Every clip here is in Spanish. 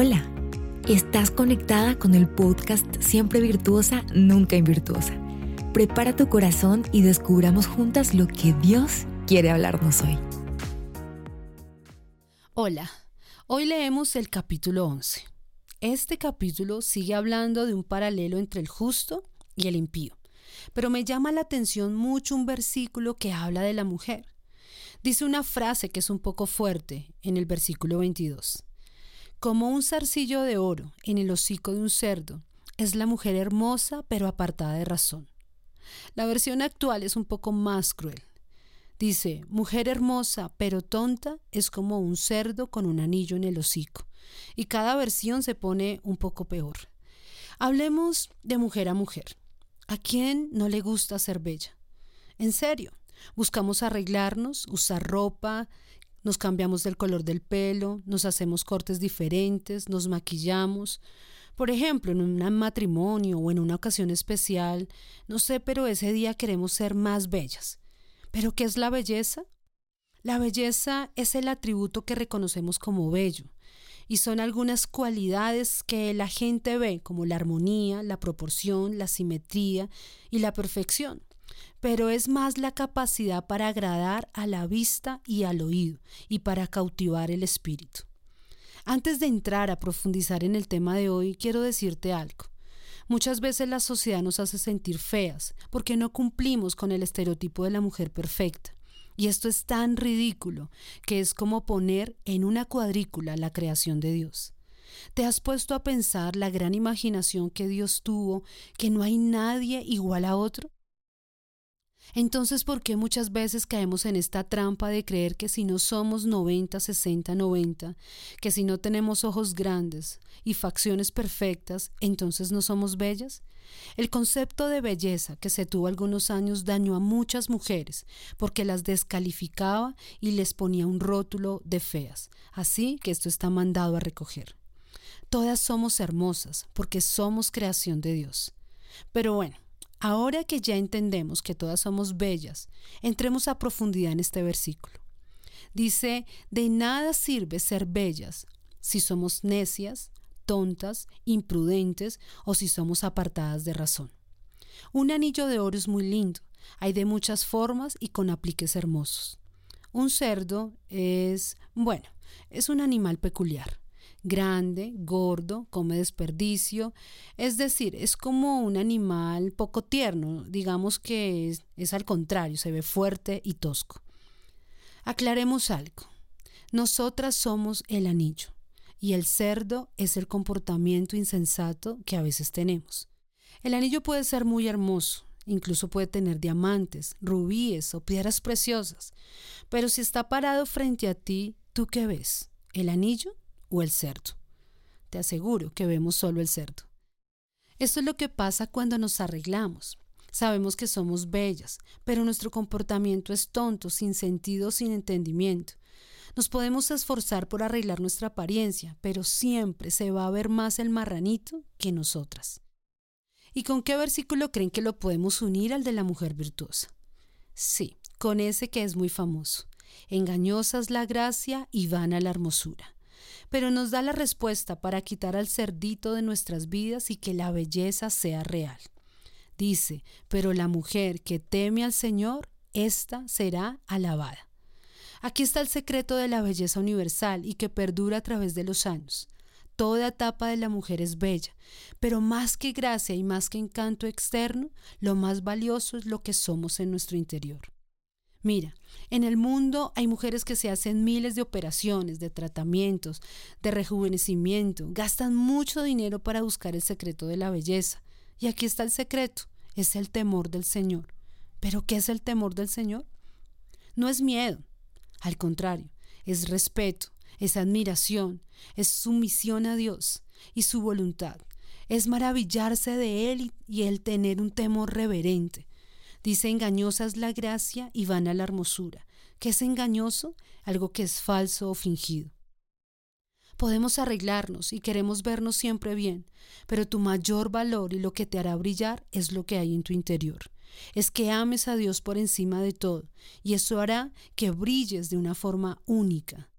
Hola, estás conectada con el podcast Siempre Virtuosa, Nunca Invirtuosa. Prepara tu corazón y descubramos juntas lo que Dios quiere hablarnos hoy. Hola, hoy leemos el capítulo 11. Este capítulo sigue hablando de un paralelo entre el justo y el impío, pero me llama la atención mucho un versículo que habla de la mujer. Dice una frase que es un poco fuerte en el versículo 22. Como un zarcillo de oro en el hocico de un cerdo, es la mujer hermosa pero apartada de razón. La versión actual es un poco más cruel. Dice, mujer hermosa pero tonta es como un cerdo con un anillo en el hocico. Y cada versión se pone un poco peor. Hablemos de mujer a mujer. ¿A quién no le gusta ser bella? En serio, buscamos arreglarnos, usar ropa, nos cambiamos del color del pelo, nos hacemos cortes diferentes, nos maquillamos. Por ejemplo, en un matrimonio o en una ocasión especial, no sé, pero ese día queremos ser más bellas. ¿Pero qué es la belleza? La belleza es el atributo que reconocemos como bello y son algunas cualidades que la gente ve como la armonía, la proporción, la simetría y la perfección pero es más la capacidad para agradar a la vista y al oído y para cautivar el espíritu. Antes de entrar a profundizar en el tema de hoy, quiero decirte algo. Muchas veces la sociedad nos hace sentir feas porque no cumplimos con el estereotipo de la mujer perfecta. Y esto es tan ridículo que es como poner en una cuadrícula la creación de Dios. ¿Te has puesto a pensar la gran imaginación que Dios tuvo, que no hay nadie igual a otro? Entonces, ¿por qué muchas veces caemos en esta trampa de creer que si no somos 90, 60, 90, que si no tenemos ojos grandes y facciones perfectas, entonces no somos bellas? El concepto de belleza que se tuvo algunos años dañó a muchas mujeres porque las descalificaba y les ponía un rótulo de feas. Así que esto está mandado a recoger. Todas somos hermosas porque somos creación de Dios. Pero bueno, Ahora que ya entendemos que todas somos bellas, entremos a profundidad en este versículo. Dice, de nada sirve ser bellas si somos necias, tontas, imprudentes o si somos apartadas de razón. Un anillo de oro es muy lindo, hay de muchas formas y con apliques hermosos. Un cerdo es, bueno, es un animal peculiar grande, gordo, come desperdicio, es decir, es como un animal poco tierno, digamos que es, al contrario, se ve fuerte y tosco. Aclaremos algo. Nosotras somos el anillo y el cerdo es el comportamiento insensato que a veces tenemos. El anillo puede ser muy hermoso, incluso puede tener diamantes, rubíes o piedras preciosas, pero si está parado frente a ti, ¿tú qué ves? ¿El anillo o el cerdo. Te aseguro que vemos solo el cerdo. Esto es lo que pasa cuando nos arreglamos. Sabemos que somos bellas, pero nuestro comportamiento es tonto, sin sentido, sin entendimiento. Nos podemos esforzar por arreglar nuestra apariencia, pero siempre se va a ver más el marranito que nosotras. ¿Y con qué versículo creen que lo podemos unir al de la mujer virtuosa? Sí, con ese que es muy famoso. Engañosa es la gracia y vana la hermosura pero nos da la respuesta para quitar al cerdito de nuestras vidas y que la belleza sea real. Dice, pero la mujer que teme al Señor, ésta será alabada. Aquí está el secreto de la belleza universal y que perdura a través de los años. Toda etapa de la mujer es bella, pero más que gracia y más que encanto externo, lo más valioso es lo que somos en nuestro interior. Mira, en el mundo hay mujeres que se hacen miles de operaciones, de tratamientos, de rejuvenecimiento, gastan mucho dinero para buscar el secreto de la belleza. Y aquí está el secreto, es el temor del Señor. ¿Pero qué es el temor del Señor? No es miedo, al contrario, es respeto, es admiración, es sumisión a Dios y su voluntad. Es maravillarse de Él y el tener un temor reverente. Dice engañosa es la gracia y vana la hermosura. ¿Qué es engañoso? Algo que es falso o fingido. Podemos arreglarnos y queremos vernos siempre bien, pero tu mayor valor y lo que te hará brillar es lo que hay en tu interior. Es que ames a Dios por encima de todo, y eso hará que brilles de una forma única.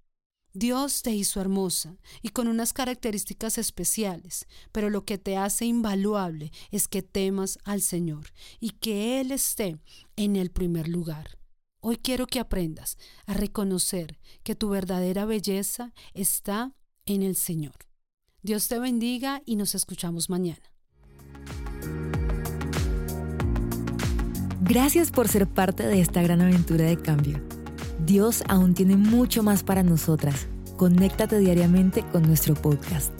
Dios te hizo hermosa y con unas características especiales, pero lo que te hace invaluable es que temas al Señor y que Él esté en el primer lugar. Hoy quiero que aprendas a reconocer que tu verdadera belleza está en el Señor. Dios te bendiga y nos escuchamos mañana. Gracias por ser parte de esta gran aventura de cambio. Dios aún tiene mucho más para nosotras. Conéctate diariamente con nuestro podcast.